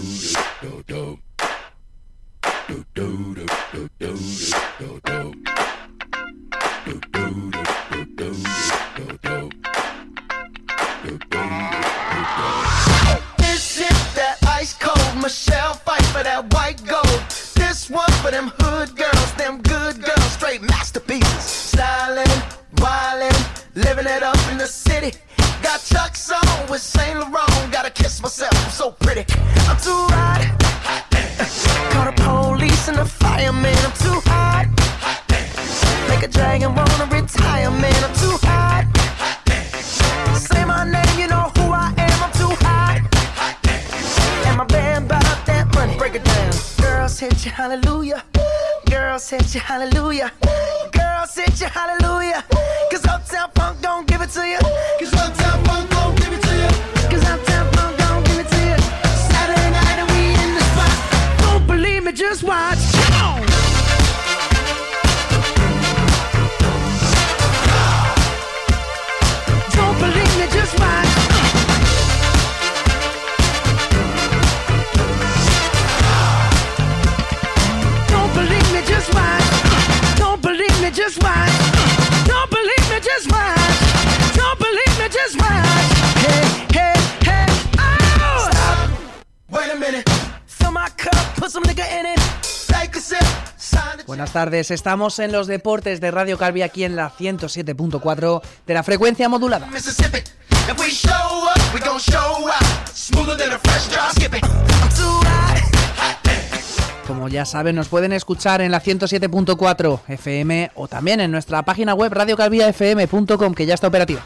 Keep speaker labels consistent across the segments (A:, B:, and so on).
A: Road. Just watch. Don't believe me, just watch. Don't believe me, just watch. Hey, hey, hey, oh! Stop. Wait a minute. Fill my cup, put some nigga in it. Take a sip. Sign the
B: Buenas tardes, estamos en los deportes de Radio Calvi aquí en la 107.4 de la frecuencia modulada.
A: Mississippi. If we show up, we gon' show out. Smoother than a fresh drop. Skip it. I'm too hot.
B: Como ya saben, nos pueden escuchar en la 107.4 FM o también en nuestra página web radiocalviafm.com que ya está operativa.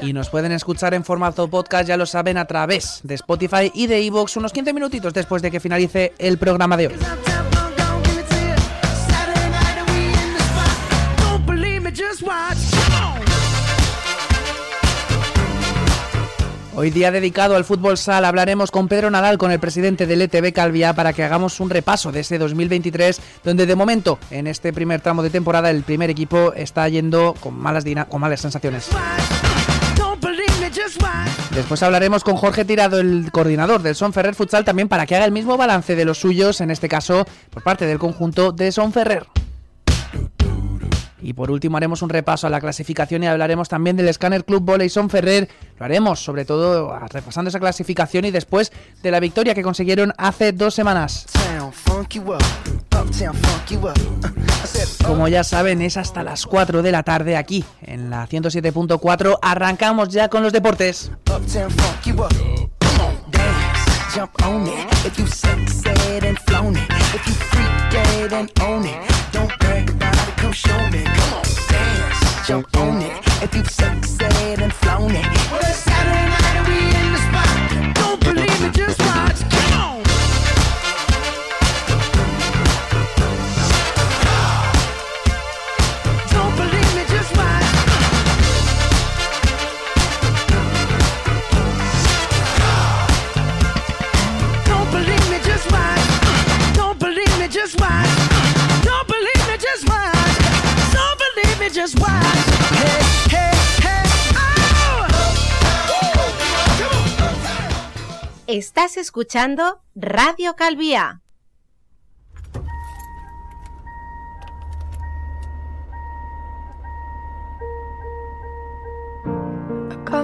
B: Y nos pueden escuchar en formato podcast, ya lo saben, a través de Spotify y de iVoox unos 15 minutitos después de que finalice el programa de hoy. Hoy día dedicado al fútbol sal hablaremos con Pedro Nadal, con el presidente del ETB Calvia, para que hagamos un repaso de ese 2023, donde de momento, en este primer tramo de temporada, el primer equipo está yendo con malas, con malas sensaciones. Después hablaremos con Jorge Tirado, el coordinador del Son Ferrer Futsal, también para que haga el mismo balance de los suyos, en este caso por parte del conjunto de Son Ferrer. Y por último haremos un repaso a la clasificación y hablaremos también del Scanner Club Volley Son Ferrer. Lo haremos sobre todo ah, repasando esa clasificación y después de la victoria que consiguieron hace dos semanas. Como ya saben, es hasta las 4 de la tarde aquí, en la 107.4. Arrancamos ya con los deportes.
A: Don't about it, come show me. Jump on it. If you succeed and flown it, Saturday night oh!
C: Estás escuchando Radio Calvía.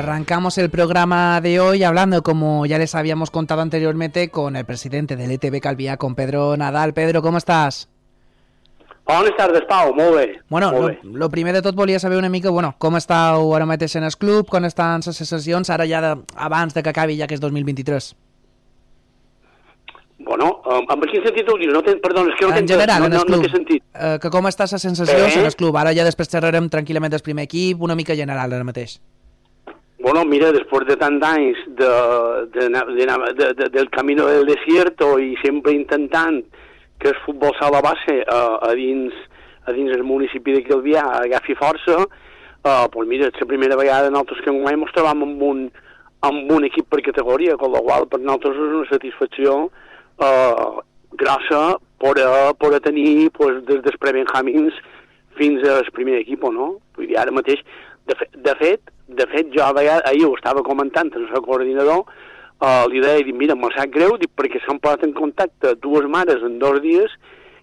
B: arrancamos el programa de hoy hablando, como ya les habíamos contado anteriormente, con el presidente del ETB Calvía, con Pedro Nadal. Pedro, ¿cómo estás?
D: Bones tardes, Pau, molt bé.
B: Bueno,
D: molt
B: lo,
D: bé.
B: lo primer de tot volia saber una mica, bueno, com estàu ara mateix en el club, com estan les sessions, ara ja de, abans de que acabi ja que és 2023.
D: Bueno, en quin sentit ho dius? No ten, perdona, és que no
B: en general,
D: no, no, no t'he sentit.
B: Eh, que com està les sensacions
D: Eh?
B: en el club? Ara ja després xerrarem tranquil·lament del primer equip, una mica general ara mateix.
D: Bueno, mira, després de tant d'anys de, de, de, de, de, del camino del desierto i sempre intentant que el futbol sala base a, a dins a dins el municipi de Calvià agafi força, uh, pues mira, és la primera vegada nosaltres que enguany ens trobam amb un, amb un equip per categoria, amb la qual per nosaltres és una satisfacció uh, grossa per, per tenir pues, des dels prebenjamins fins al primer equip, no? Vull dir, ara mateix, de, fe, de fet, de fet, jo a vegades, ahir ho estava comentant amb el coordinador, uh, li deia, dic, mira, me'l sap greu, dic, perquè s'han posat en contacte dues mares en dos dies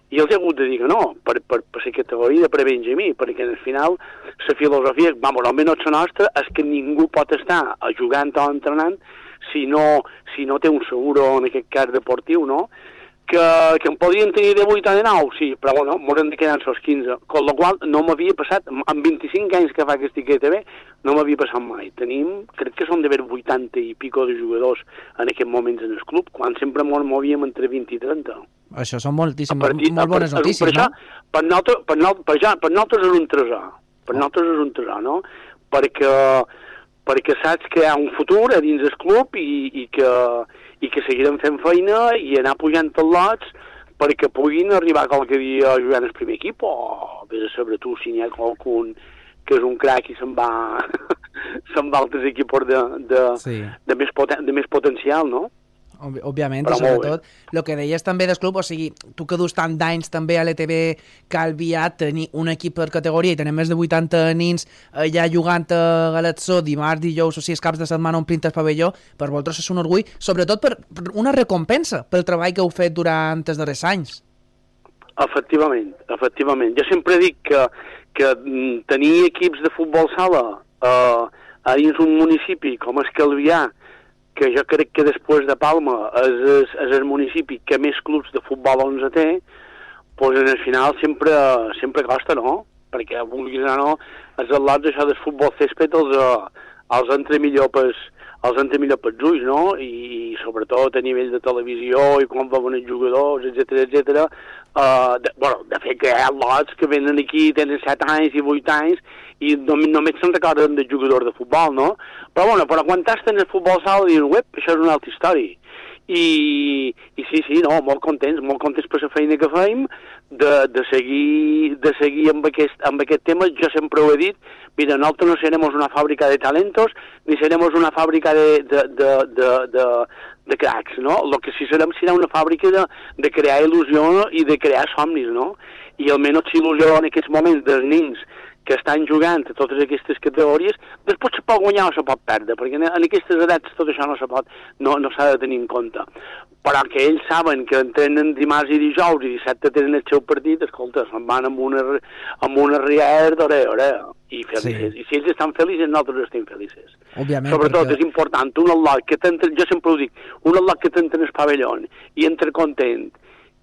D: i els he hagut de dir que no, per, per, per la categoria de prebenjamí, perquè al final la filosofia, vamos, almenys la nostra, és que ningú pot estar jugant o entrenant si no, si no té un seguro, en aquest cas deportiu, no? Que, que em podien tenir de 8 o de 9, sí, però bueno, m'hauran de quedar els 15, con la qual no m'havia passat, amb 25 anys que fa que estic a TV, no m'havia passat mai. Tenim, crec que són d'haver 80 i pico de jugadors en aquests moments en el club, quan sempre ens movíem entre 20 i 30.
B: Això són moltíssimes,
D: partir-
B: molt bones
D: per-
B: notícies,
D: per
B: no?
D: Això, per, nosaltres, per, no, per, ja, per nosaltres és un tresor. Per nosaltres és un tresor, no? Perquè, perquè saps que hi ha un futur a dins del club i, i, que, i que seguirem fent feina i anar pujant els lots perquè puguin arribar qualque dia a jugar en el primer equip o vés a saber tu si n'hi ha qualcun que és un crac i se'n va se'n va altres equips de, de,
B: Sí.
D: de, més poten, de més potencial, no?
B: Òbviament,
D: Però
B: i sobretot, el que deies també del club, o sigui, tu que dus tant d'anys també a l'ETB Calvià, tenir un equip per categoria i tenir més de 80 nins allà jugant a Galatzó dimarts, dijous o si és caps de setmana omplint el pavelló, per vosaltres és un orgull, sobretot per, per una recompensa pel treball que heu fet durant els darrers anys.
D: Efectivament, efectivament. Jo sempre dic que, que mm, tenir equips de futbol sala eh, a dins un municipi com és Calvià, que jo crec que després de Palma és, és, és el municipi que més clubs de futbol 11 té, doncs en el final sempre, sempre costa, no? Perquè, vulguis o no, els atlats això del futbol césped els, eh, els entra millor pels, els entra millor pels ulls, no? I, sobretot a nivell de televisió i quan veuen els jugadors, etc etc. Uh, de, bueno, de fet que hi ha lots que venen aquí, tenen 7 anys i 8 anys i només, només se'n recorden del jugador de futbol, no? Però bueno, però quan estàs en el futbol sala dius, uep, això és una altra història. I, i sí, sí, no, molt contents, molt contents per la feina que feim, de, de, seguir, de seguir amb aquest, amb aquest tema, jo sempre ho he dit, mira, nosaltres no serem una fàbrica de talentos, ni serem una fàbrica de, de, de, de, de, de cracs, no? El que sí serem serà una fàbrica de, de crear il·lusió i de crear somnis, no? I almenys il·lusió en aquests moments dels nins que estan jugant a totes aquestes categories, després se pot guanyar o se pot perdre, perquè en, en aquestes edats tot això no se pot, no, no s'ha de tenir en compte. Però que ells saben que entrenen dimarts i dijous i dissabte tenen el seu partit, escolta, se'n van amb una, amb una riera d'ore, ore, i felices.
B: Sí.
D: I si ells estan felices, nosaltres estem felices.
B: Òbviament,
D: Sobretot
B: perquè-
D: és important, un al·lot que t'entra, jo sempre ho dic, un al·lot que t'entra en el pavelló i entra content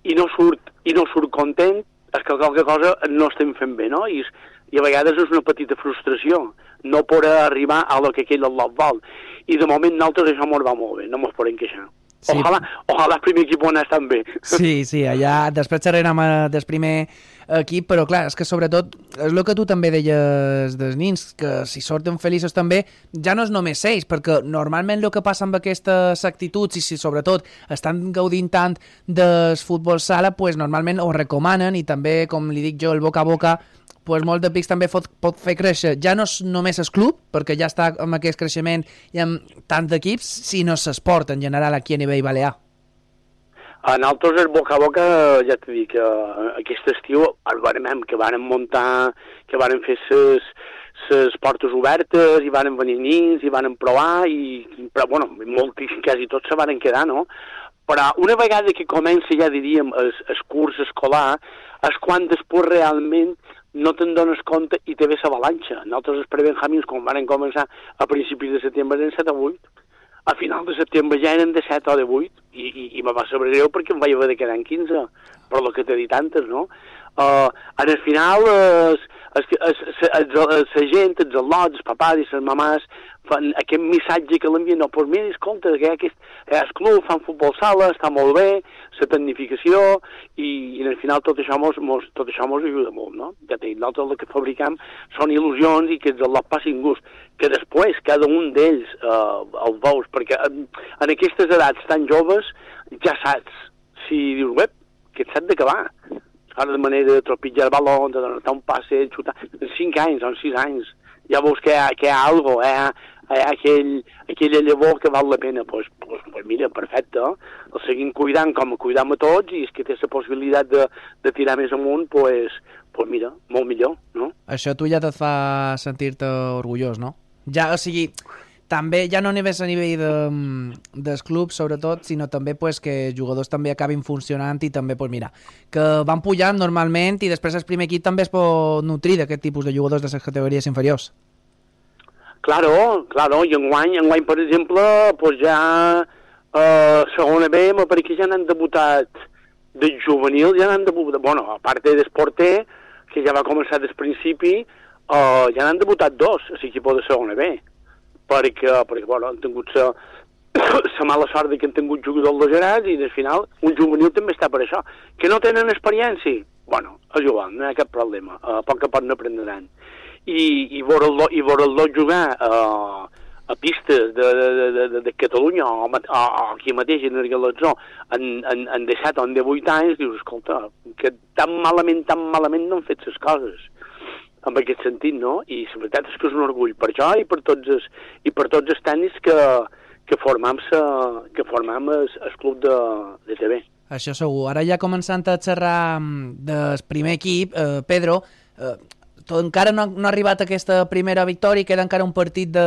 D: i no surt, i no surt content, és que qualque cosa no estem fent bé, no? I, és- i a vegades és una petita frustració no poder arribar a lo que aquell al·lot vol. I de moment nosaltres això mos va molt bé, no mos podem queixar.
B: Sí.
D: Ojalà, ojalà el primer equip ho anés tan bé.
B: Sí, sí, allà després xerrarem eh, del primer equip, però clar, és que sobretot és el que tu també deies dels nins, que si sorten feliços també, ja no és només ells, perquè normalment el que passa amb aquestes actituds i si sobretot estan gaudint tant del futbol sala, pues normalment ho recomanen i també, com li dic jo, el boca a boca pues molt de pics també pot, pot fer créixer ja no és només el club, perquè ja està amb aquest creixement i amb tants equips, sinó l'esport en general aquí a nivell balear.
D: A nosaltres el boca a boca, ja t'he dit que eh, aquest estiu el vàrem, que vàrem muntar, que vàrem fer ses, ses portes obertes, i vàrem venir nins, i vàrem provar, i, però, bueno, moltíssim, quasi tots se varen quedar, no? Però una vegada que comença, ja diríem, el, el curs escolar, és quan després realment no te'n dones compte i te ve l'avalanxa. Nosaltres els prebenjamins, quan van començar a principis de setembre, eren 7 o 8. A final de setembre ja eren de 7 o de 8, i, i, i me va saber greu perquè em vaig haver de quedar en 15, per lo que t'he dit antes, no? Uh, en el final, la gent, els al·lots, els papàs i les mamàs, fan aquest missatge que l'envien, no, doncs mira, escolta, que aquest, que el club fan futbol sala, està molt bé, la tecnificació, i, i al final tot això mos, mos, tot això mos ajuda molt, no? Ja t'he dit, nosaltres el que fabricam són il·lusions i que els al·lots passin gust, que després cada un d'ells eh, el veus, perquè en, en aquestes edats tan joves ja saps, si dius, web, que et sap d'acabar, ara de manera de tropitjar el baló, de donar un passe, xutar, en 5 anys en 6 anys, ja veus que hi ha, que hi ha algo, eh? hi ha aquell, aquella llavor que val la pena, doncs pues, pues, pues mira, perfecte, el seguim cuidant com cuidam a tots i és que té la possibilitat de, de tirar més amunt, doncs pues, pues mira, molt millor, no?
B: Això tu ja et fa sentir-te orgullós, no? Ja, o sigui, també ja no només a nivell de, dels clubs, sobretot, sinó també pues, que jugadors també acabin funcionant i també, pues, mira, que van pujant normalment i després el primer equip també es pot nutrir d'aquest tipus de jugadors de les categories inferiors.
D: Claro, claro, i enguany, enguany per exemple, pues ja eh, segona B, pareix que ja n'han debutat de juvenil, ja n'han debutat, bueno, a part d'Esporter, que ja va començar des principi, eh, ja n'han debutat dos a l'equip de segona B, perquè, perquè bueno, han tingut la, la mala sort de que han tingut jugadors de gerats i al final un juvenil també està per això. Que no tenen experiència? Bueno, a jugar, no hi ha cap problema, a poc a poc n'aprenderan i, i veure'l i veure'l jugar a, a pistes de, de, de, de Catalunya o, o, o aquí mateix en el Galatzó en, en, en 17 o en 18 anys, dius, escolta, que tan malament, tan malament no han fet les coses en aquest sentit, no? I la veritat és que és un orgull per això i per tots els, i per tots els tècnics que, que formam, sa, que formam el, el club de, de TV.
B: Això segur. Ara ja començant a xerrar mm, del primer equip, eh, Pedro, eh, tot, encara no, no ha arribat aquesta primera victòria, queda encara un partit de,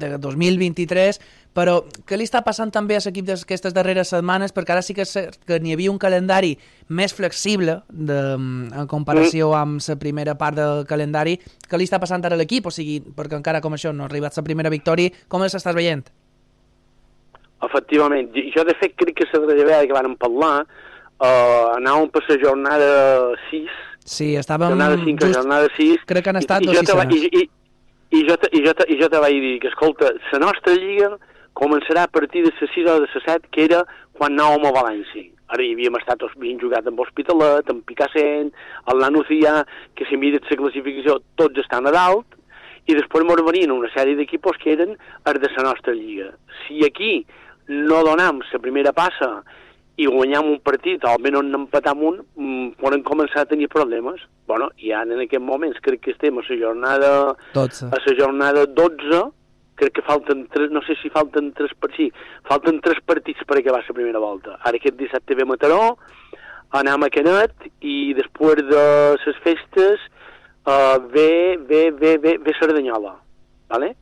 B: de 2023, però què li està passant també a l'equip d'aquestes darreres setmanes? Perquè ara sí que, que n'hi havia un calendari més flexible de, en comparació mm. amb la primera part del calendari. Què li està passant ara a l'equip? O sigui, perquè encara com això no ha arribat la primera victòria, com els estàs veient?
D: Efectivament. Jo, de fet, crec que la darrera que vam parlar uh, anàvem per la jornada 6
B: Sí, estàvem...
D: Jornada 5 just... jornada 6...
B: Crec que han estat
D: i,
B: dos sistemes.
D: I, i, i, jo te, i, jo te, I jo te vaig dir que, escolta, la nostra lliga començarà a partir de les 6 o de les 7, que era quan anàvem a València. Ara hi havíem estat, havíem jugat amb Hospitalet, amb Picassent, el Nanucia, que si mires la classificació tots estan a dalt, i després ens venien una sèrie d'equipos que eren els de la nostra lliga. Si aquí no donam la primera passa i guanyam un partit, o almenys n'empatam un, mm, poden començar a tenir problemes. Bueno, i ara en aquest moments crec que estem a la jornada
B: 12.
D: a la jornada 12, crec que falten tres, no sé si falten tres per sí, falten tres partits per acabar la primera volta. Ara aquest dissabte ve Mataró, anem a Canet i després de les festes uh, ve, ve, ve, ve, ve Cerdanyola, ¿vale?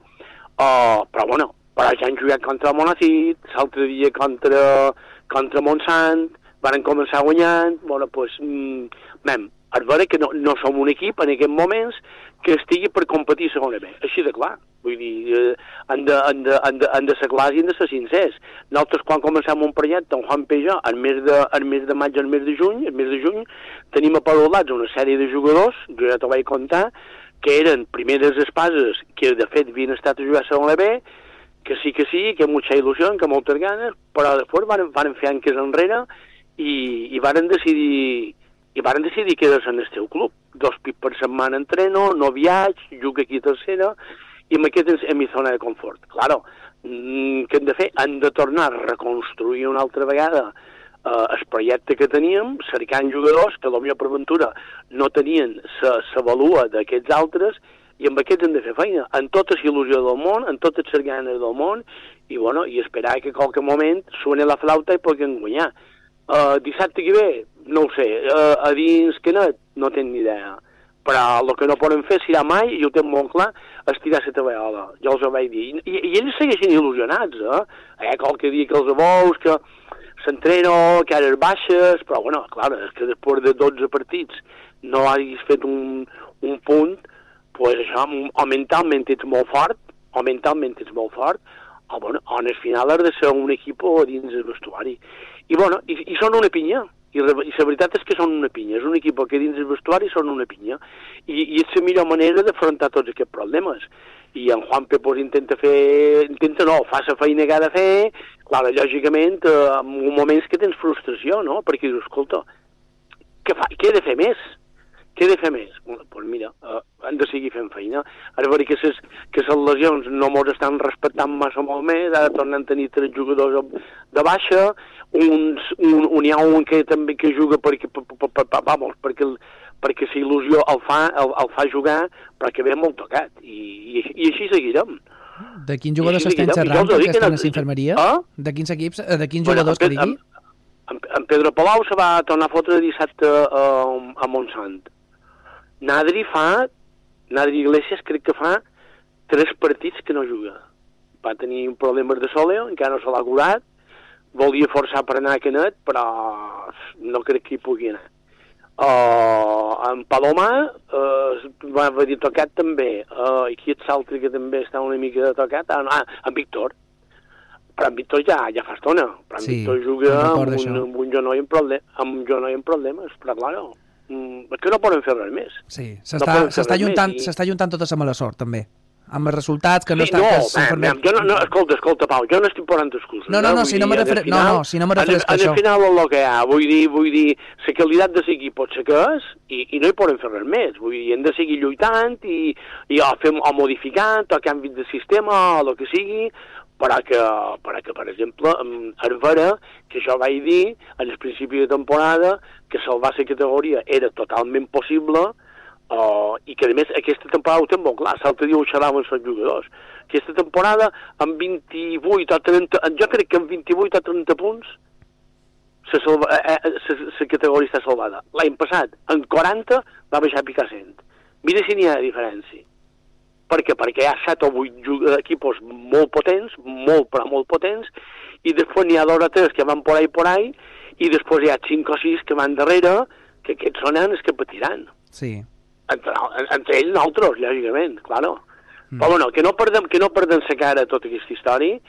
D: Uh, però bueno, però ja han jugat contra el Monacit, l'altre dia contra contra Montsant, van començar guanyant, bueno, doncs, mm, mem, és vera que no, no som un equip en aquests moments que estigui per competir a segona B, així de clar. Vull dir, eh, han, de, han, de, han, de, han de ser clars i han de ser sincers. Nosaltres, quan comencem un projecte, en Juan Peja, en mes de, en mes de maig, en mes de juny, en mes de juny, tenim aparolats una sèrie de jugadors, jo ja t'ho vaig contar, que eren primeres espases que, de fet, havien estat a jugar a segona B, que sí que sí, que mucha il·lusió, que moltes ganes, però després van, van fer anques enrere i, i varen decidir i varen decidir quedar-se en el teu club. Dos pits per setmana entreno, no viatge, jugo aquí a tercera, i amb aquest és mi zona de confort. Claro, mm, què hem de fer? Han de tornar a reconstruir una altra vegada eh, el projecte que teníem, cercant jugadors que potser per aventura no tenien la valua d'aquests altres i amb aquests hem de fer feina, en tota la il·lusió del món, en totes les ganes del món, i, bueno, i esperar que a qualque moment suene la flauta i puguin guanyar. Uh, dissabte que ve, no ho sé, uh, a dins Canet, no tenc ni idea. Però el que no poden fer serà mai, i ho tenen molt clar, és tirar la tabaiola. Jo els ho vaig dir. I, i ells segueixen il·lusionats, eh? eh qualque dia que els veus, que s'entreno, que ara baixes, però, bueno, clar, és que després de 12 partits no hagis fet un, un punt, pues això, o mentalment ets molt fort, o mentalment ets molt fort, o, bueno, o en el final has de ser un equip dins el vestuari. I, bueno, i, i són una pinya, i, i la veritat és que són una pinya, és un equip que dins el vestuari són una pinya, i, i és la millor manera d'afrontar tots aquests problemes. I en Juanpe pues, intenta fer, intenta no, fa la feina que ha de fer, clar, lògicament, eh, en moments que tens frustració, no?, perquè dius, escolta, què, fa, què he de fer més? Què he de fer més? Doncs pues mira, uh, hem de seguir fent feina. Ara veure que les, que les lesions no mos estan respectant massa molt més, ara tornem a tenir tres jugadors de baixa, uns, un, un hi ha un que també que juga perquè, per, per, per, vamos, perquè, perquè la il·lusió el fa, el, el fa jugar, però que ve molt tocat. I, i, i així seguirem.
B: De quins jugadors s'estan xerrant que estan a la infermeria?
D: Ah?
B: De quins equips? De quins jugadors bueno, que digui?
D: En, en Pedro Palau se va tornar a fotre dissabte a, a Montsant. Nadri fa, Nadri Iglesias crec que fa tres partits que no juga. Va tenir un problema de soleo, encara no se l'ha curat, volia forçar per anar a Canet, però no crec que hi pugui anar. Uh, en Palomà uh, va dir tocat també, uh, i qui ets l'altre que també està una mica de tocat? Ah, no, ah, en Víctor però en Víctor ja, ja fa estona. Però en
B: Sí,
D: Víctor juga amb un, amb un genoll amb, problem, amb un genoll amb problemes, però clar, és que no poden fer res més.
B: Sí,
D: No
B: s'està
D: res
B: juntant,
D: i-
B: juntant tota la mala sort, també. Amb els resultats que no
D: sí,
B: estan...
D: no,
B: que
D: man, man, jo no, no, escolta, escolta, Pau, jo no estic posant excuses.
B: No, no, no, si no me
D: al
B: refer- no,
D: final-
B: no, si no me refereix a això.
D: el final el que hi ha, vull dir, vull dir, la qualitat de l'equip pot ser que és i, i no hi poden fer res més. Vull dir, hem de seguir lluitant i, i o, fem, o modificant, o canvi de sistema, o el que sigui, però que, però que per exemple, amb Hervera, que jo vaig dir en el principi de temporada que salvar la categoria era totalment possible uh, i que a més aquesta temporada ho té molt clar, l'altre dia ho xerraven els jugadors. Aquesta temporada amb 28 o 30, jo crec que amb 28 o 30 punts la eh, eh, sa categoria està salvada. L'any passat, en 40, va baixar a picar 100. Mira si n'hi ha diferència. Per què? Perquè hi ha 7 o 8 ju- equipos molt potents, molt però molt potents, i després n'hi ha dos o tres que van por ahí por ahí, i després hi ha 5 o 6 que van darrere, que aquests són els que patiran.
B: Sí.
D: Entre, entre ells nosaltres, lògicament, claro. Mm. Però bueno, que no perdem, que no perdem la cara tota aquesta història,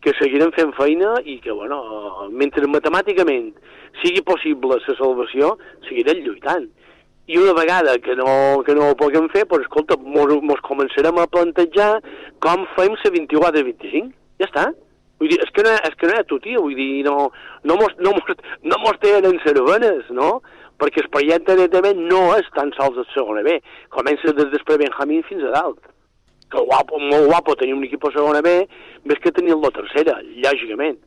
D: que seguirem fent feina i que, bueno, mentre matemàticament sigui possible la salvació, seguirem lluitant. I una vegada que no, que no ho puguem fer, doncs, escolta, mos, mos començarem a plantejar com fem la 24 i 25. Ja està. Vull dir, és que no, és que no ha tu, tio, vull dir, no, no mos, no mos, no mos tenen cervenes, no? Perquè el projecte directament no és tan sols el segona B, comença des després Benjamín fins a dalt. Que guapo, molt guapo tenir un equip a segona B, més que tenir la tercera, lògicament.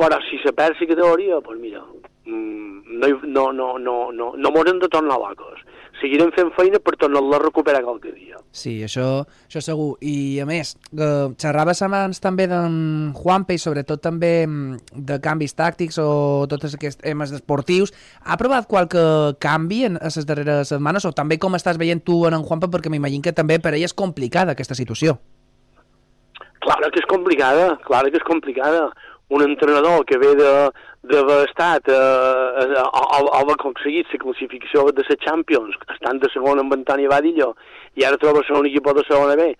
D: Però si se perd la categoria, doncs mira, no, hi- no, no, no, no, no mos hem de tornar locos. Seguirem fent feina per tornar-la a recuperar qualque dia.
B: Sí, això, això segur. I a més, eh, xerraves abans també d'en Juanpe i sobretot també mm, de canvis tàctics o tots aquests temes esportius. Ha provat qualque canvi en les darreres setmanes o també com estàs veient tu en en Juanpe perquè m'imagino que també per ell és complicada aquesta situació.
D: Claro que és complicada, claro que és complicada. Un entrenador que ve de d'haver estat, eh, eh, o- o haver aconseguit la classificació de la Champions, estant de segon amb Antoni Badillo, i ara troba ser un equip de segona B,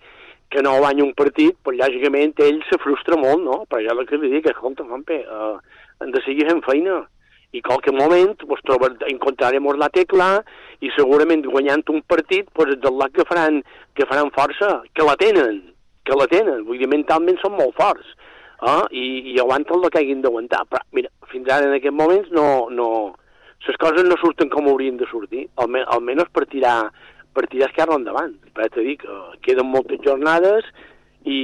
D: que no guanya un partit, pues, lògicament ell se frustra molt, no? Però jo el que li dic, escolta, Juanpe, eh, hem de seguir fent feina. I qualque moment pues, trobar, encontrarem la tecla i segurament guanyant un partit pues, és lot que faran, que faran força, que la tenen, que la tenen, vull dir, mentalment són molt forts, eh? I, i aguanten el que hagin d'aguantar. Però, mira, fins ara en aquests moments no, no, les coses no surten com haurien de sortir, Alme, almenys per tirar, per tirar esquerra endavant. Però t'he dit que queden moltes jornades i,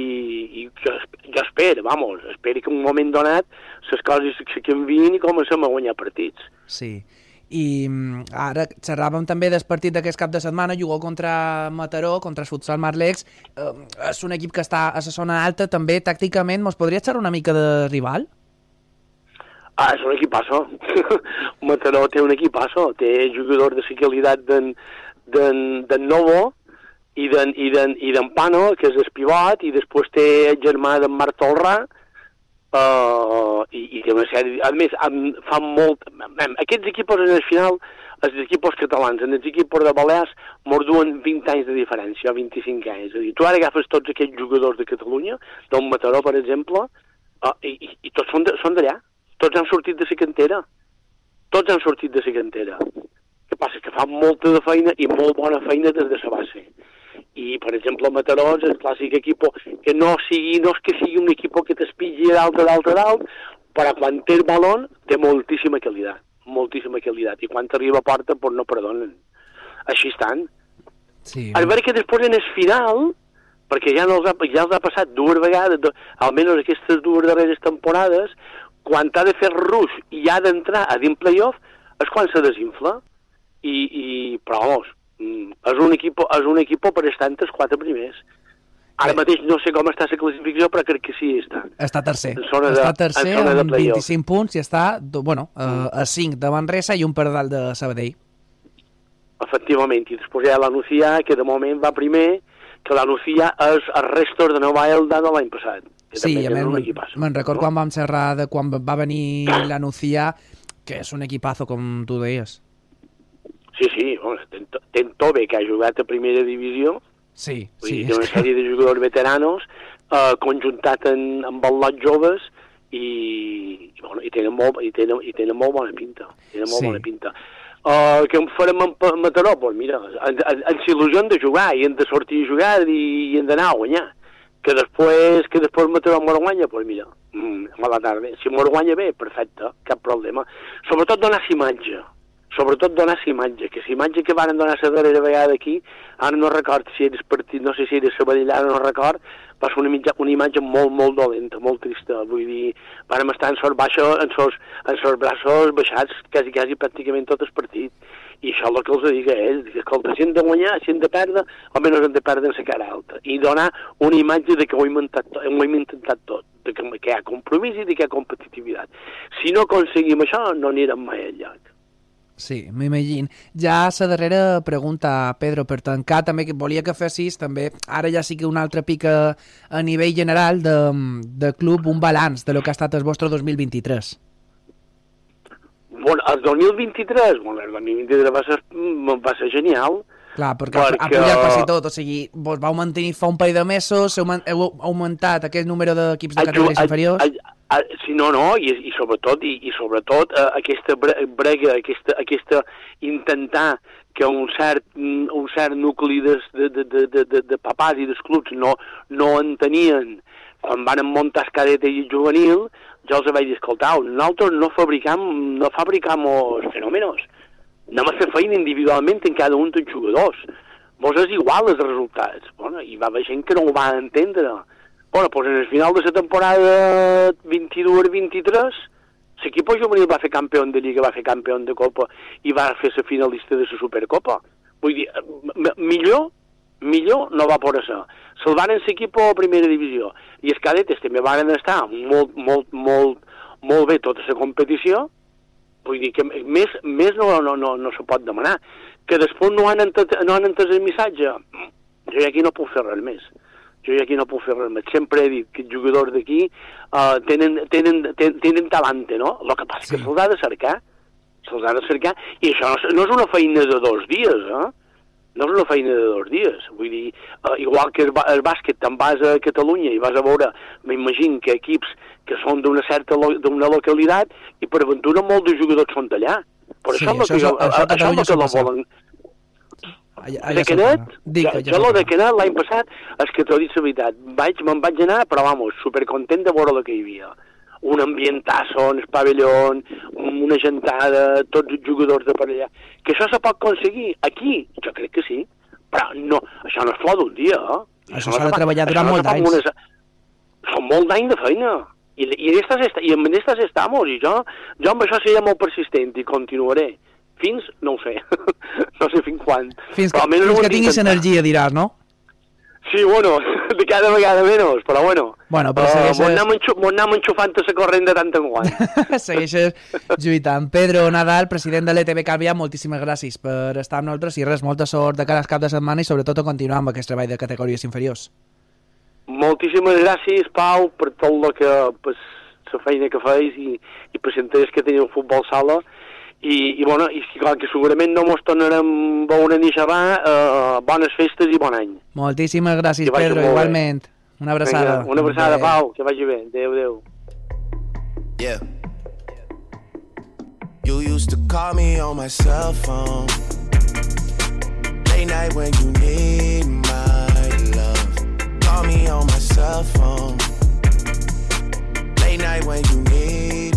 D: i jo, jo espero, vamos, espero que en un moment donat les coses se canvien i comencem a guanyar partits.
B: Sí. I mm, ara xerràvem també del partit d'aquest cap de setmana, jugó contra Mataró, contra futsal Marlex. Eh, és un equip que està a la zona alta, també tàcticament. Mos podria xerrar una mica de rival?
D: Ah, és un equipasso. Mataró té un equipasso, té jugadors de la qualitat d'en Novo i d'en Pano, que és el pivot, i després té el germà d'en Marc Tolrà, uh, i, i. A més, am, fan molt... am, Aquests equips en el final els equips catalans en els equips de Balears mos duen 20 anys de diferència, o 25 anys. És a dir, tu ara agafes tots aquests jugadors de Catalunya, d'un Mataró, per exemple, uh, i, i, i tots són de- són d'allà. Tots han sortit de la cantera. Tots han sortit de la cantera. El que passa és que fan molta de feina i molt bona feina des de la base. I, per exemple, el Mataró és el clàssic equip que no, sigui, no és que sigui un equip que t'espitgi dalt, dalt, a dalt, però quan té el balón té moltíssima qualitat, moltíssima qualitat, i quan arriba a porta pues no perdonen. Així estan.
B: Sí,
D: A veure que després en el final, perquè ja, no els ha, ja els ha passat dues vegades, do, almenys aquestes dues darreres temporades, quan ha de fer rush i ha d'entrar a dins playoff, és quan se desinfla. I, i però, vamos, és un equip, és un equip per estar entre els quatre primers. Ara mateix no sé com està la classificació, però crec que sí està.
B: Està tercer.
D: En de-
B: està tercer
D: en
B: amb
D: playoff.
B: 25 punts i està, bueno, uh, a 5 de Manresa i un per dalt de Sabadell.
D: Efectivament, i després hi ha la Nucía, que de moment va primer, que la Nucía és el restos de Nova Elda de l'any passat.
B: Sí, a
D: és
B: més, me'n record quan vam xerrar de quan va venir la Nucía, que és un equipazo, com tu deies.
D: Sí, sí, ten, Tobe, que ha jugat a primera divisió,
B: Sí, sí.
D: dir, una sèrie de jugadors veteranos, eh, conjuntat en, amb els lots joves, i, i, bueno, i, tenen molt, i, tenen, i tenen molt bona pinta. Tenen molt
B: Sí.
D: bona pinta. Uh, què en farem Pa- Mataró? Pues mira, ens, ens, il·lusió de jugar, i hem de sortir a jugar i, i hem d'anar a guanyar. Que després, que després Mataró mos guanya, pues mira, mm, mala tarda. Si mos guanya bé, perfecte, cap problema. Sobretot donar imatge, sobretot donar imatge, que la imatge que varen donar la darrera vegada aquí, ara no record si eres partit, no sé si eres Sabadell, ara no record, va ser una, mitja, una imatge molt, molt dolenta, molt trista, vull dir, vàrem estar en sos, baixos, en sos, en sos braços baixats quasi, quasi pràcticament tot el partit, i això és el que els dic a ells, que escolta, si hem de guanyar, si hem de perdre, almenys hem de perdre en la cara alta, i donar una imatge de que ho hem intentat, tot- ho hem intentat tot, de que, que hi ha compromís i de que hi ha competitivitat. Si no aconseguim això, no anirem mai enlloc.
B: Sí, m'imagino. Ja la darrera pregunta, Pedro, per tancar, també que volia que fessis, també, ara ja sí que un altre pic a, a nivell general de, de club, un balanç de lo que ha estat el vostre 2023.
D: Bueno, el 2023, bueno, el 2023 va ser, mm, va ser genial,
B: Clar, perquè, ha- ha
D: Perquè-
B: pujat quasi tot, o sigui, vos vau mantenir fa un parell de mesos, heu, heu augmentat aquest número d'equips de categories inferiors...
D: a- a- sí, no, no, i, i sobretot, i, i sobretot eh, aquesta bre- brega, aquesta, aquesta intentar que un cert, mm, un cert nucli de, de, de, de, de, de, papàs i dels clubs no, no en tenien quan van muntar el cadet i juvenil, jo els vaig dir, escoltau, nosaltres no fabricam, no fabricam els fenòmenos, anem a fer feina individualment en cada un dels jugadors. Vos és igual els resultats. Bueno, I va haver gent que no ho va entendre. Bueno, doncs en el final de la temporada 22-23, l'equip juvenil va fer campió de Lliga, va fer campió de Copa i va fer la finalista de la Supercopa. Vull dir, millor, millor no va poder ser. Se'l van l'equip a primera divisió i els cadetes també van estar molt, molt, molt, molt bé tota la competició, Vull dir que més, més no, no, no, no se pot demanar. Que després no han, entès, no han entès el missatge, jo aquí no puc fer res més. Jo aquí no puc fer res més. Sempre he dit que els jugadors d'aquí uh, tenen, tenen, tenen, tenen talante, no? El que passa sí. que se'ls ha de cercar. Se'ls ha de cercar. I això no, és- no és una feina de dos dies, eh? no és una feina de dos dies. Vull dir, uh, igual que el, el bàsquet te'n vas a Catalunya i vas a veure, m'imagino que equips que són d'una certa lo, d'una localitat i per aventura molts de jugadors són d'allà. Per
B: Sí,
D: això,
B: això
D: això,
B: és-
D: que,
B: això a
D: això, això
B: Catalunya
D: és el que volen.
B: Allà,
D: De
B: allà
D: Canet.
B: Dic,
D: jo,
B: allà
D: jo lo
B: se'l
D: de. Canet l'any passat, és que t'ho dic la veritat, vaig, me'n vaig anar, però vamos, supercontent de veure el que hi havia. Un ambientasso en el pavelló, una gentada, tots els jugadors de per allà. Que això se pot aconseguir aquí? Jo crec que sí. Però no, això no és flor d'un dia, eh?
B: Això
D: no
B: s'ha de treballar
D: això
B: durant molts anys.
D: unes- Són molt d'anys de feina. I, i, en estas, est- i en aquestes estamos, i jo, jo amb això seré molt persistent i continuaré. Fins, no ho sé, no sé fins quan.
B: Fins que,
D: Però almenys
B: fins que tinguis
D: d'intentar.
B: energia, diràs, no?
D: Sí, bueno, de cada vegada menys, però bueno.
B: Bueno, però
D: Uh,
B: segueixes-
D: M'ho anem, anem enxufant a la corrent de tant en quant.
B: Segueixes lluitant. Pedro Nadal, president de l'ETB Calvià, moltíssimes gràcies per estar amb nosaltres i res, molta sort de cara al cap de setmana i sobretot a continuar amb aquest treball de categories inferiors.
D: Moltíssimes gràcies, Pau, per tot el que, pues, la feina que feis i, i per que teniu al futbol sala i, i, bueno, i si, clar, que segurament no mos tornarem a veure ni xerrar, eh, bones festes i bon any.
B: Moltíssimes gràcies, Pedro,
D: molt bé.
B: igualment. Una abraçada.
D: Vinga, una abraçada,
B: Adéu.
D: Pau, que vagi bé. Adéu, adéu.
E: Yeah. You used to call me on my cell phone. Late night when you need my love. Call me on my cell phone. Late night when you need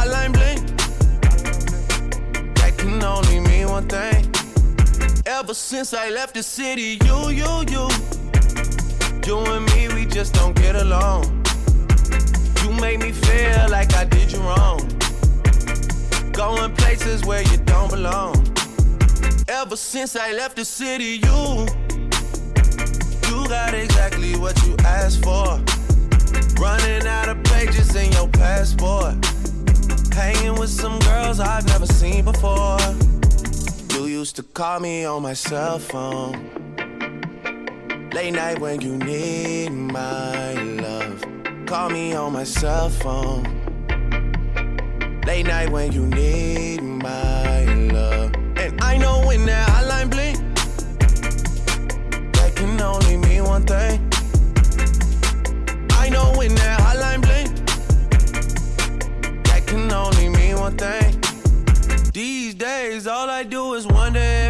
E: Hotline blink, that can only mean one thing. Ever since I left the city, you, you, you. You and me, we just don't get along. You make me feel like I did you wrong. Going places where you don't belong. Ever since I left the city, you. You got exactly what you asked for. Call me on my cell phone. Late night when you need my love. Call me on my cell phone. Late night when you need my love. And I know when that hotline blink, that can only mean one thing. I know when that hotline blink, that can only mean one thing. These days, all I do is wonder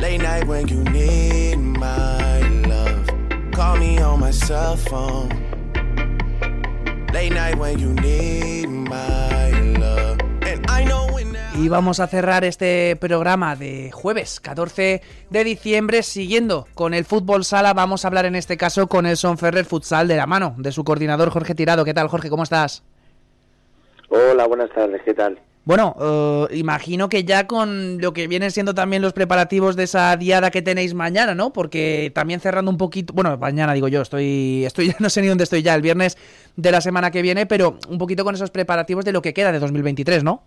E: Late night when you need my love. Call me on my cell phone. Late night when you need my love. And I know when that-
B: Y vamos a cerrar este programa de jueves 14 de diciembre siguiendo con el fútbol sala. Vamos a hablar en este caso con el Sonferrer Futsal de la mano de su coordinador Jorge Tirado. ¿Qué tal Jorge? ¿Cómo estás?
F: Hola, buenas tardes, ¿qué tal?
B: Bueno, eh, imagino que ya con lo que vienen siendo también los preparativos de esa diada que tenéis mañana, ¿no? Porque también cerrando un poquito, bueno, mañana digo yo, estoy, estoy, no sé ni dónde estoy ya, el viernes de la semana que viene, pero un poquito con esos preparativos de lo que queda de 2023, ¿no?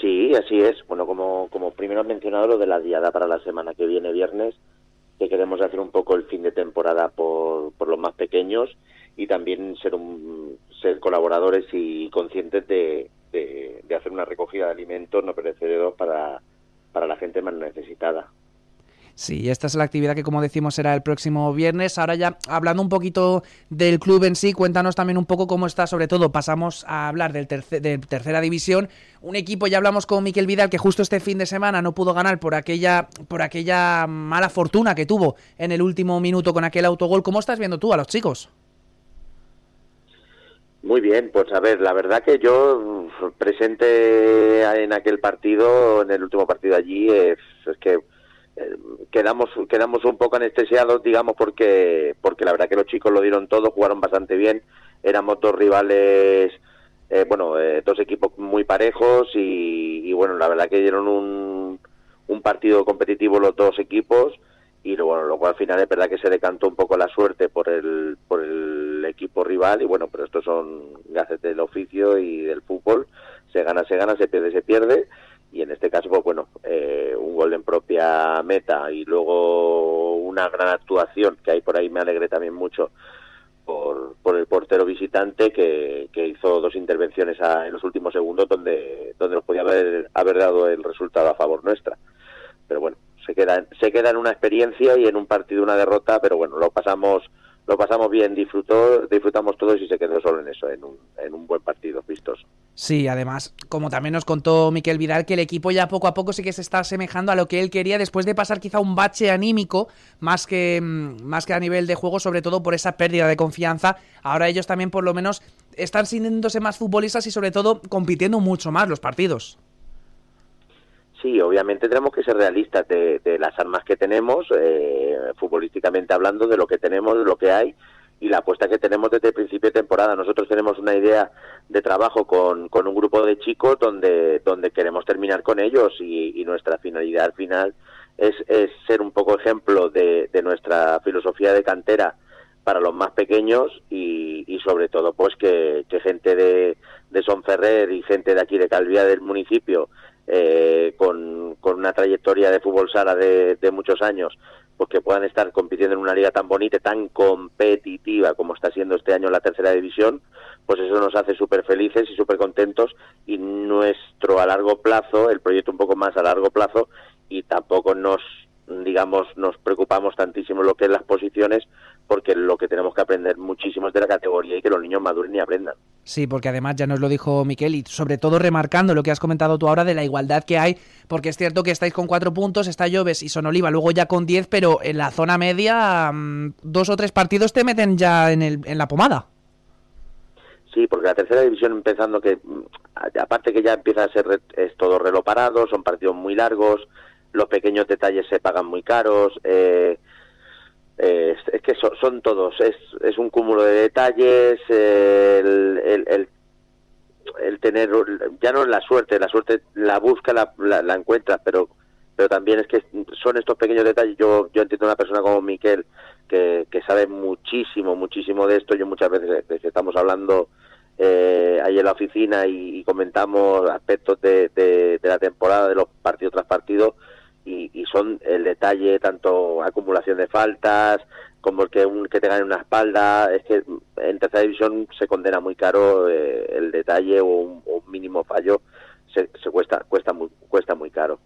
F: Sí, así es. Bueno, como, como primero has mencionado lo de la diada para la semana que viene, viernes, que queremos hacer un poco el fin de temporada por, por los más pequeños y también ser, un, ser colaboradores y conscientes de, de, de hacer una recogida de alimentos no perecederos para, para la gente más necesitada.
B: Sí, esta es la actividad que, como decimos, será el próximo viernes. Ahora ya hablando un poquito del club en sí, cuéntanos también un poco cómo está, sobre todo pasamos a hablar del terce- de tercera división. Un equipo, ya hablamos con Miquel Vidal, que justo este fin de semana no pudo ganar por aquella, por aquella mala fortuna que tuvo en el último minuto con aquel autogol. ¿Cómo estás viendo tú a los chicos?
F: Muy bien, pues a ver, la verdad que yo uf, presente en aquel partido, en el último partido allí, es, es que eh, quedamos quedamos un poco anestesiados, digamos, porque porque la verdad que los chicos lo dieron todo, jugaron bastante bien, éramos dos rivales, eh, bueno, eh, dos equipos muy parejos y, y bueno, la verdad que dieron un, un partido competitivo los dos equipos y luego, luego al final es verdad que se decantó un poco la suerte por el, por el equipo rival y bueno, pero estos son gajes del oficio y del fútbol, se gana, se gana, se pierde, se pierde y en este caso, pues bueno, eh, un gol en propia meta y luego una gran actuación, que ahí por ahí me alegré también mucho por, por el portero visitante que, hizo dos intervenciones en los últimos segundos donde, donde nos podía haber, haber dado el resultado a favor nuestra. Pero bueno, se queda, se queda en una experiencia y en un partido una derrota, pero bueno, lo pasamos lo pasamos bien, disfrutó, disfrutamos todos y se quedó solo en eso, en un, en un buen partido, vistoso.
B: Sí, además, como también nos contó Miquel Vidal, que el equipo ya poco a poco sí que se está asemejando a lo que él quería después de pasar quizá un bache anímico, más que, mm, más que a nivel de juego, sobre todo por esa pérdida de confianza. Ahora ellos también por lo menos están sintiéndose más futbolistas y sobre todo compitiendo mucho más los partidos.
F: Sí, obviamente tenemos que ser realistas de, las armas que tenemos, eh, futbolísticamente hablando, de lo que tenemos, de lo que hay y la apuesta que tenemos desde el principio de temporada. Nosotros tenemos una idea de trabajo con, con un grupo de chicos donde, donde queremos terminar con ellos y, nuestra finalidad al final es, es, ser un poco ejemplo de, de, nuestra filosofía de cantera para los más pequeños y, y sobre todo pues que, que gente de, de Sonferrer y gente de aquí de Calvía del municipio eh, con, con, una trayectoria de fútbol sala de, de, muchos años, pues que puedan estar compitiendo en una liga tan bonita, tan competitiva como está siendo este año la tercera división, pues eso nos hace súper felices y súper contentos y nuestro a largo plazo, el proyecto un poco más a largo plazo y tampoco nos digamos, nos preocupamos tantísimo lo que es las posiciones, porque lo que tenemos que aprender muchísimo es de la categoría y que los niños maduren y aprendan.
B: Sí, porque además ya nos lo dijo Miquel y sobre todo remarcando lo que has comentado tú ahora de la igualdad que hay, porque es cierto que estáis con cuatro puntos, está Lloves y Son Oliva, luego ya con diez, pero en la zona media mm, dos o tres partidos te meten ya en, el, en la pomada.
F: Sí, porque la tercera división empezando que, mm, aparte que ya empieza a ser es todo reloj parado, son partidos muy largos, los pequeños detalles se pagan muy caros, eh, eh, es, que son todos, es, es un cúmulo de detalles, el, el, tener, ya no es la suerte, la suerte la busca, la, la, encuentra, pero pero también es que son estos pequeños detalles. Yo, yo entiendo a una persona como Miquel que, que sabe muchísimo, muchísimo de esto. Yo muchas veces estamos hablando eh, ahí en la oficina y, comentamos aspectos de, de, de, la temporada, de los partidos tras partidos, y, son el detalle, tanto acumulación de faltas, como el que, un, que te gane una espalda, es que en tercera división se condena muy caro eh, el detalle o un, mínimo fallo, se, cuesta, cuesta, muy, cuesta muy caro.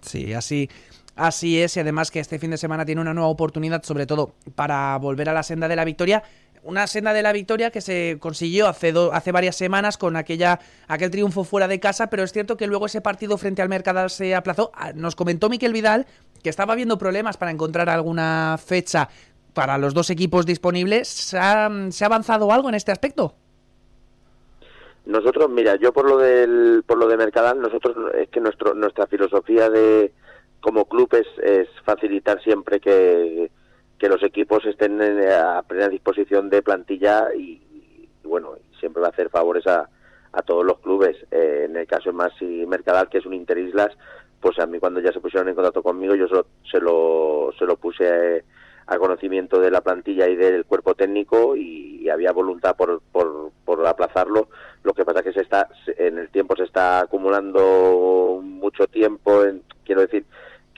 B: Sí, así, así es, y además que este fin de semana tiene una nueva oportunidad, sobre todo para volver a la senda de la victoria una senda de la victoria que se consiguió hace, hace varias semanas con aquella, aquel triunfo fuera de casa, pero es cierto que luego ese partido frente al Mercadal se aplazó. Ah, nos comentó Miquel Vidal que estaba habiendo problemas para encontrar alguna fecha para los dos equipos disponibles. ¿Se ha, avanzado algo en este aspecto?
F: Nosotros, mira, yo por lo del por lo de Mercadal, nosotros es que nuestro nuestra filosofía de como club es facilitar siempre que que los equipos estén a plena disposición de plantilla y, bueno, siempre va a hacer favores a, a todos los clubes. Eh, en el caso de Masi Mercadal, que es un Interislas, pues a mí cuando ya se pusieron en contacto conmigo, yo se lo, se lo, puse a conocimiento de la plantilla y del cuerpo técnico y, había voluntad por, por, por, aplazarlo. Lo que pasa que se está, en el tiempo se está acumulando mucho tiempo, en, quiero decir,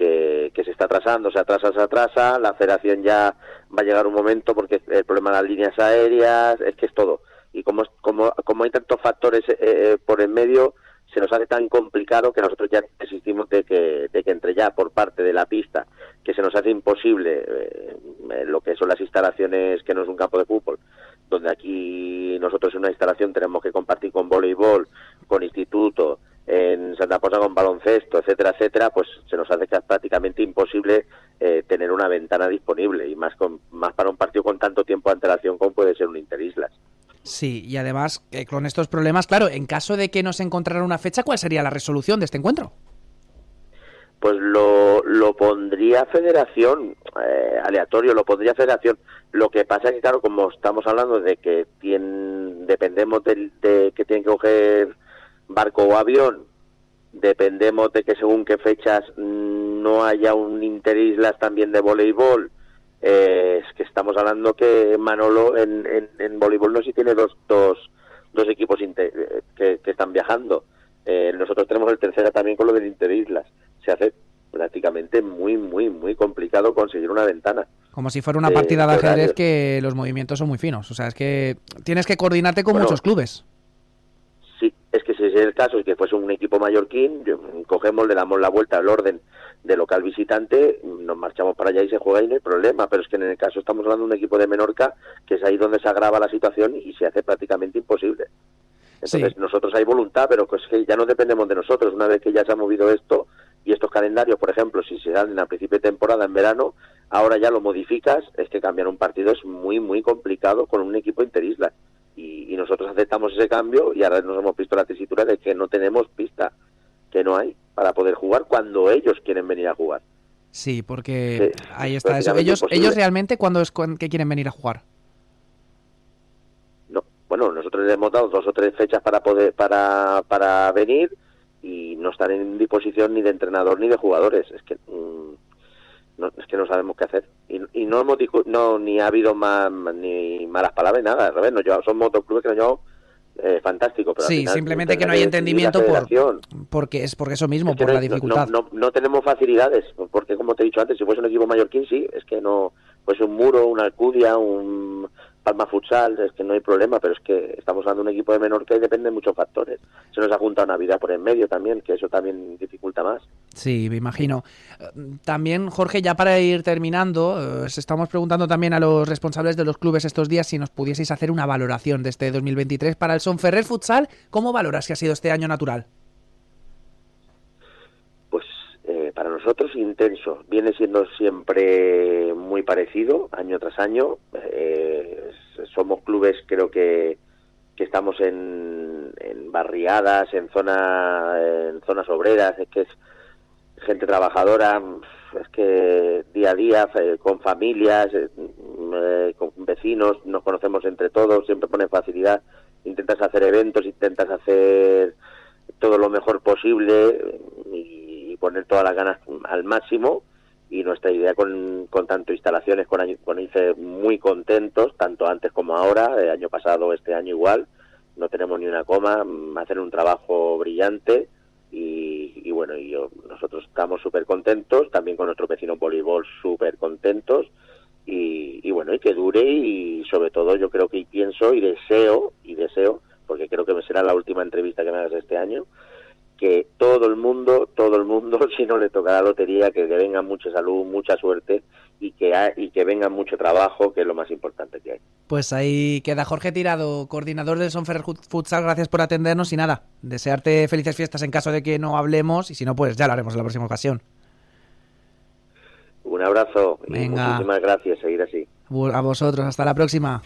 F: que, se está atrasando, se atrasa, se atrasa, la federación ya va a llegar un momento porque el problema de las líneas aéreas, es que es todo. Y como, como, como hay tantos factores eh, eh, por en medio, se nos hace tan complicado que nosotros ya desistimos de que, de que entre ya por parte de la pista, que se nos hace imposible eh, lo que son las instalaciones, que no es un campo de fútbol, donde aquí nosotros en una instalación tenemos que compartir con voleibol, con instituto, en Santa Posa con baloncesto, etcétera, etcétera, pues se nos hace prácticamente imposible eh, tener una ventana disponible y más con más para un partido con tanto tiempo de antelación como puede ser un Interislas.
B: Sí, y además eh, con estos problemas, claro, en caso de que no se encontrara una fecha, ¿cuál sería la resolución de este encuentro?
F: Pues lo, lo pondría Federación, eh, aleatorio, lo pondría Federación. Lo que pasa es que, claro, como estamos hablando de que tienen, dependemos de, de que tienen que coger barco o avión, dependemos de que según qué fechas mm, no haya un Interislas también de voleibol, eh, es que estamos hablando que Manolo en, en, en voleibol no si tiene dos, dos, dos equipos que, que, están viajando. Eh, nosotros tenemos el tercero también con lo del Interislas. Se hace prácticamente muy, muy, muy complicado conseguir una ventana.
B: Como si fuera una partida de ajedrez que los movimientos son muy finos. O sea, es que tienes que coordinarte con muchos clubes.
F: Sí, es que si es el caso y que fuese un equipo mallorquín, cogemos, le damos la vuelta al orden de local visitante, nos marchamos para allá y se juega y no hay problema. Pero es que en el caso estamos hablando de un equipo de Menorca, que es ahí donde se agrava la situación y se hace prácticamente imposible. Entonces nosotros hay voluntad, pero es que ya no dependemos de nosotros. Una vez que ya se ha movido esto y estos calendarios, por ejemplo, si se dan a principio de temporada en verano, ahora ya lo modificas, es que cambiar un partido es muy, muy complicado con un equipo interisla. Y, y nosotros aceptamos ese cambio y ahora nos hemos visto la tesitura de que no tenemos pista, que no hay para poder jugar cuando ellos quieren venir a jugar.
B: Sí, porque ahí está eso. Ellos, ellos realmente, ¿cuándo es que quieren venir a jugar?
F: No, bueno, nosotros les hemos dado dos o tres fechas para poder para, para venir y no están en disposición ni de entrenador ni de jugadores. Es que mm, no, es que no sabemos qué hacer. Y, y no hemos no ni ha habido más, ni malas palabras, nada. Al revés, no, yo, son motoclubes que nos llevamos eh, fantástico. Pero
B: sí, simplemente que no hay entendimiento por, porque es porque eso mismo, por la dificultad.
F: No, no, tenemos facilidades, porque como te he dicho antes, si fuese un equipo mallorquín, sí, es que no, pues un muro, una alcudia, un Palma Futsal, es que no hay problema, pero es que estamos hablando de un equipo de menor que depende de muchos factores. Se nos ha juntado Navidad por en medio también, que eso también dificulta más.
B: Sí, me imagino. También, Jorge, ya para ir terminando, eh, estamos preguntando también a los responsables de los clubes estos días si nos pudieseis hacer una valoración de este 2023 para el Son Ferrer Futsal. ¿Cómo valoras que ha sido este año natural?
F: Para nosotros intenso. Viene siendo siempre muy parecido, año tras año. Eh, somos clubes, creo que, que estamos en, en barriadas, en, zona, en zonas obreras, es que es gente trabajadora, es que día a día, con familias, eh, con vecinos, nos conocemos entre todos, siempre ponen facilidad. Intentas hacer eventos, intentas hacer todo lo mejor posible y poner todas las ganas al máximo y nuestra idea con, con tanto instalaciones con, con ICE muy contentos, tanto antes como ahora, el año pasado, este año igual, no tenemos ni una coma, mm, hacen un trabajo brillante y, bueno, y yo, nosotros estamos súper contentos, también con nuestro vecino voleibol súper contentos y, y, bueno, y que dure y sobre todo yo creo que pienso y deseo, y deseo, porque creo que será la última entrevista que me hagas este año, que todo el mundo, todo el mundo, si no le toca la lotería, que, venga mucha salud, mucha suerte y que, y que venga mucho trabajo, que es lo más importante que hay.
B: Pues ahí queda Jorge Tirado, coordinador del Sonfer Futsal. Gracias por atendernos y nada, desearte felices fiestas en caso de que no hablemos y si no, pues ya lo haremos en la próxima ocasión.
F: Un abrazo y muchísimas gracias, seguir así.
B: A vosotros, hasta la próxima.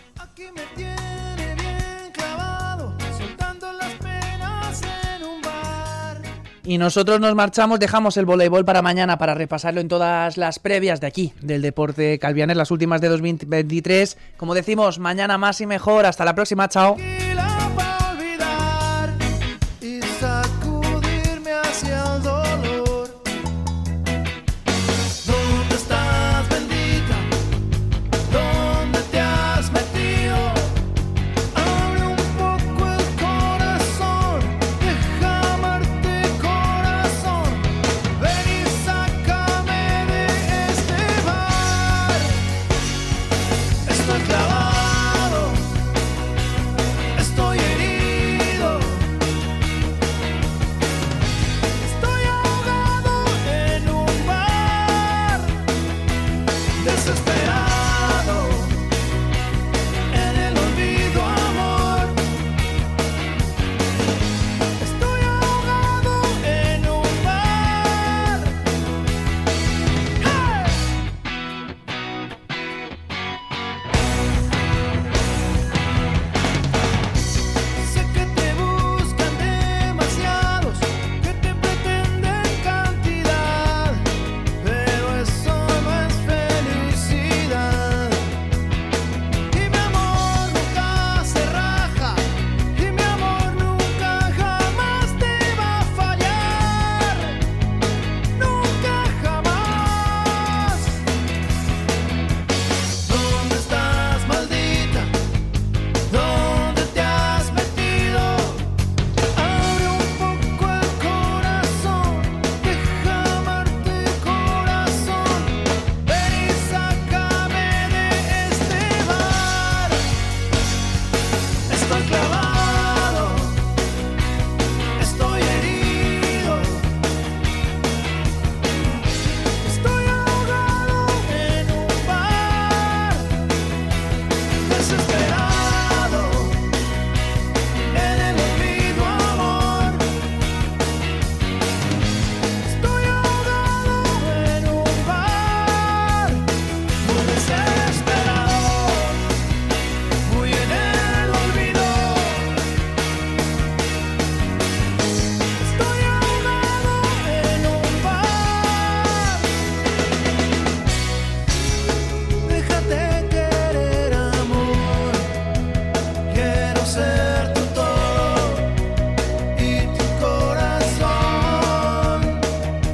B: Y nosotros nos marchamos, dejamos el voleibol para mañana para repasarlo en todas las previas de aquí, del deporte calvianer, las últimas de 2023. Como decimos, mañana más y mejor. Hasta la próxima, chao.